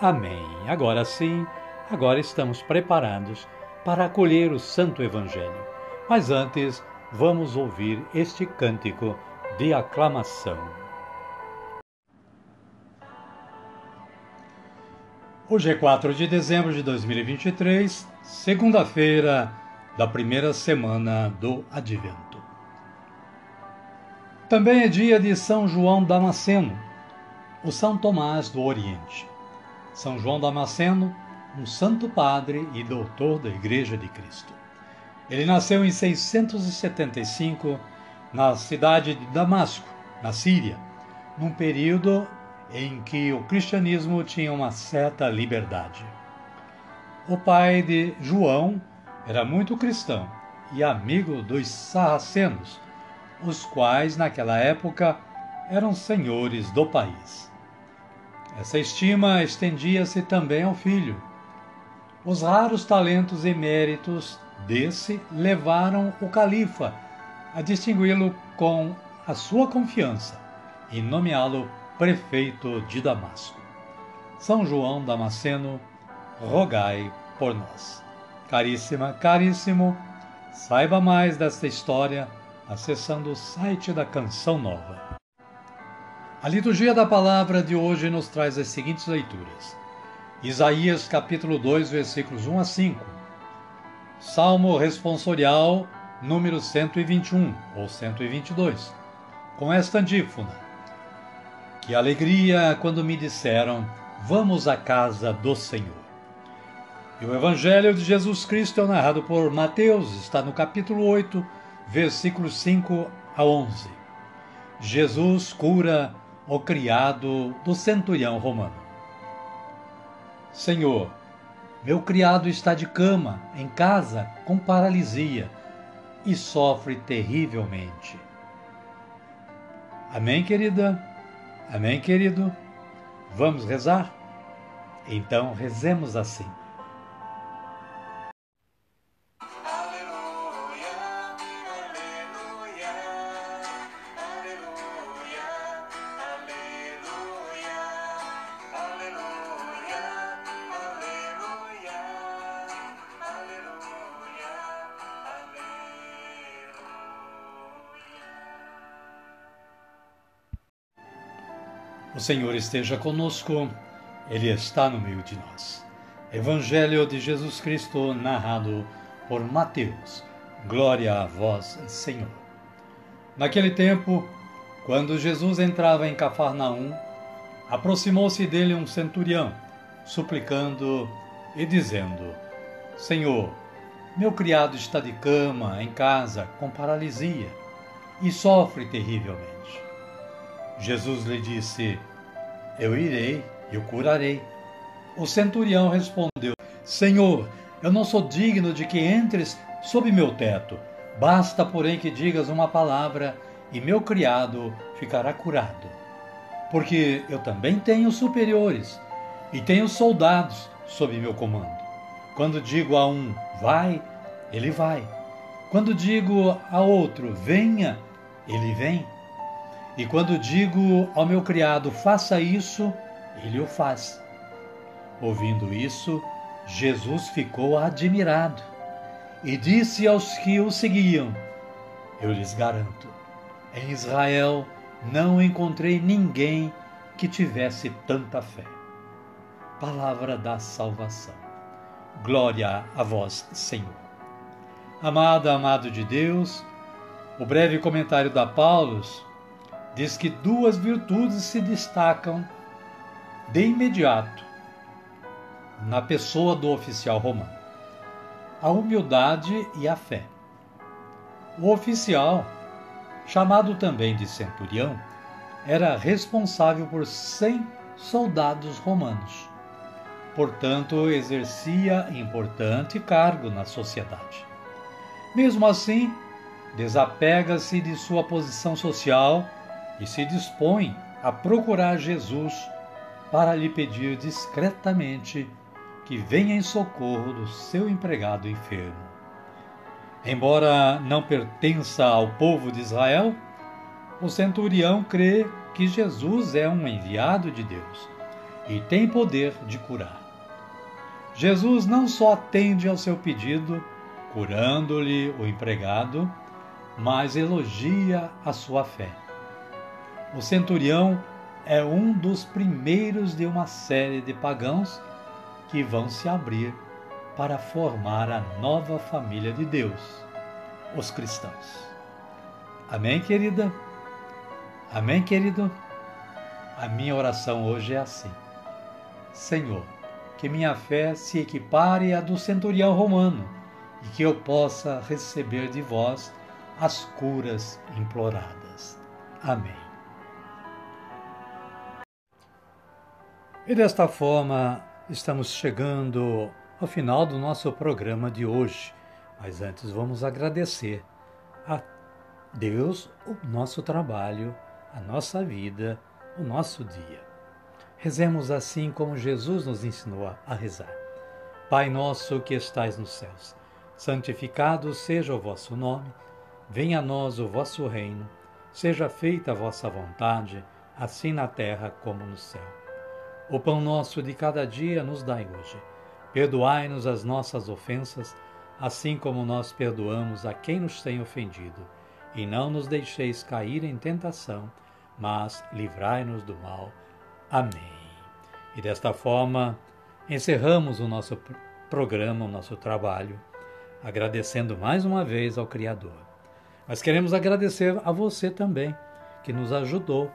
Amém. Agora sim, agora estamos preparados para acolher o Santo Evangelho. Mas antes, vamos ouvir este cântico de aclamação. Hoje é 4 de dezembro de 2023, segunda-feira da primeira semana do Advento. Também é dia de São João Damasceno, o São Tomás do Oriente. São João Damasceno, um santo padre e doutor da Igreja de Cristo. Ele nasceu em 675 na cidade de Damasco, na Síria, num período em que o cristianismo tinha uma certa liberdade. O pai de João era muito cristão e amigo dos sarracenos, os quais naquela época eram senhores do país. Essa estima estendia-se também ao filho. Os raros talentos e méritos desse levaram o califa a distingui-lo com a sua confiança e nomeá-lo prefeito de Damasco. São João Damasceno, rogai por nós. Caríssima, caríssimo, saiba mais desta história acessando o site da Canção Nova. A liturgia da palavra de hoje nos traz as seguintes leituras: Isaías capítulo 2, versículos 1 a 5. Salmo responsorial número 121 ou 122. Com esta antífona: Que alegria quando me disseram: Vamos à casa do Senhor. E o Evangelho de Jesus Cristo é narrado por Mateus, está no capítulo 8, versículos 5 a 11. Jesus cura o criado do centurião romano. Senhor, meu criado está de cama, em casa, com paralisia e sofre terrivelmente. Amém, querida? Amém, querido? Vamos rezar? Então rezemos assim. O Senhor esteja conosco, Ele está no meio de nós. Evangelho de Jesus Cristo, narrado por Mateus. Glória a vós, Senhor. Naquele tempo, quando Jesus entrava em Cafarnaum, aproximou-se dele um centurião, suplicando e dizendo: Senhor, meu criado está de cama em casa com paralisia e sofre terrivelmente. Jesus lhe disse: Eu irei e o curarei. O centurião respondeu: Senhor, eu não sou digno de que entres sob meu teto. Basta, porém, que digas uma palavra e meu criado ficará curado. Porque eu também tenho superiores e tenho soldados sob meu comando. Quando digo a um, vai, ele vai. Quando digo a outro, venha, ele vem. E quando digo ao meu criado, faça isso, ele o faz. Ouvindo isso, Jesus ficou admirado e disse aos que o seguiam: Eu lhes garanto, em Israel não encontrei ninguém que tivesse tanta fé. Palavra da salvação. Glória a vós, Senhor. Amada, amado de Deus, o breve comentário da Paulus diz que duas virtudes se destacam de imediato na pessoa do oficial romano: a humildade e a fé. O oficial, chamado também de centurião, era responsável por cem soldados romanos. Portanto, exercia importante cargo na sociedade. Mesmo assim, desapega-se de sua posição social e se dispõe a procurar Jesus para lhe pedir discretamente que venha em socorro do seu empregado enfermo. Embora não pertença ao povo de Israel, o centurião crê que Jesus é um enviado de Deus e tem poder de curar. Jesus não só atende ao seu pedido, curando-lhe o empregado, mas elogia a sua fé. O centurião é um dos primeiros de uma série de pagãos que vão se abrir para formar a nova família de Deus, os cristãos. Amém, querida? Amém, querido? A minha oração hoje é assim: Senhor, que minha fé se equipare à do centurião romano e que eu possa receber de vós as curas imploradas. Amém. E desta forma, estamos chegando ao final do nosso programa de hoje. Mas antes vamos agradecer a Deus o nosso trabalho, a nossa vida, o nosso dia. Rezemos assim como Jesus nos ensinou a rezar. Pai nosso que estais nos céus, santificado seja o vosso nome, venha a nós o vosso reino, seja feita a vossa vontade, assim na terra como no céu. O pão nosso de cada dia nos dai hoje. Perdoai-nos as nossas ofensas, assim como nós perdoamos a quem nos tem ofendido. E não nos deixeis cair em tentação, mas livrai-nos do mal. Amém. E desta forma, encerramos o nosso programa, o nosso trabalho, agradecendo mais uma vez ao Criador. Mas queremos agradecer a você também, que nos ajudou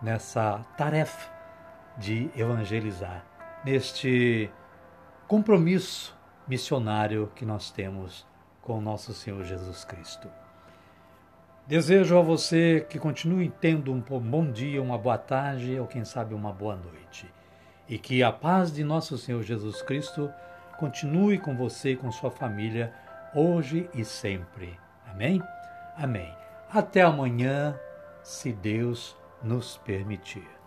nessa tarefa de evangelizar, neste compromisso missionário que nós temos com o nosso Senhor Jesus Cristo. Desejo a você que continue tendo um bom dia, uma boa tarde ou quem sabe uma boa noite. E que a paz de nosso Senhor Jesus Cristo continue com você e com sua família hoje e sempre. Amém? Amém. Até amanhã, se Deus nos permitir.